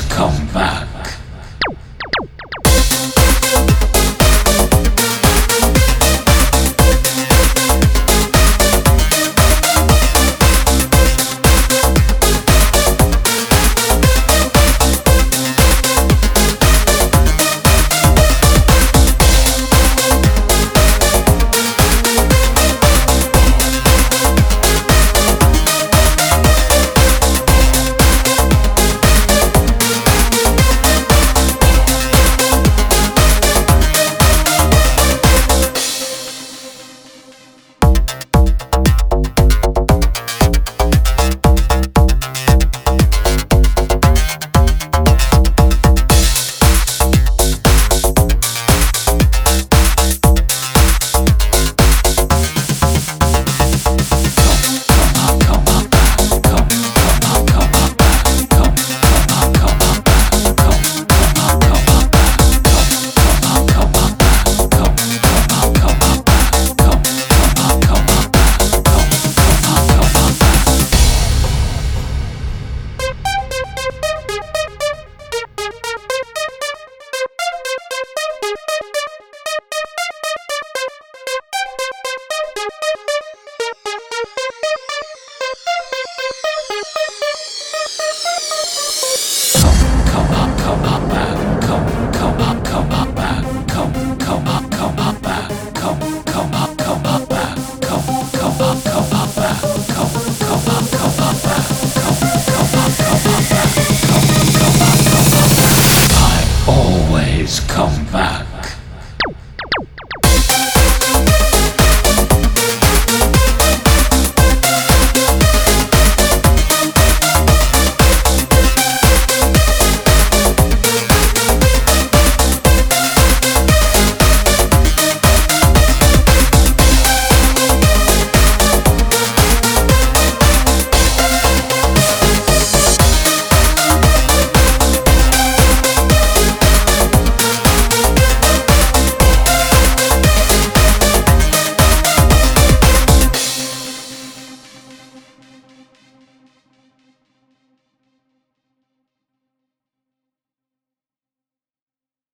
come back Come back.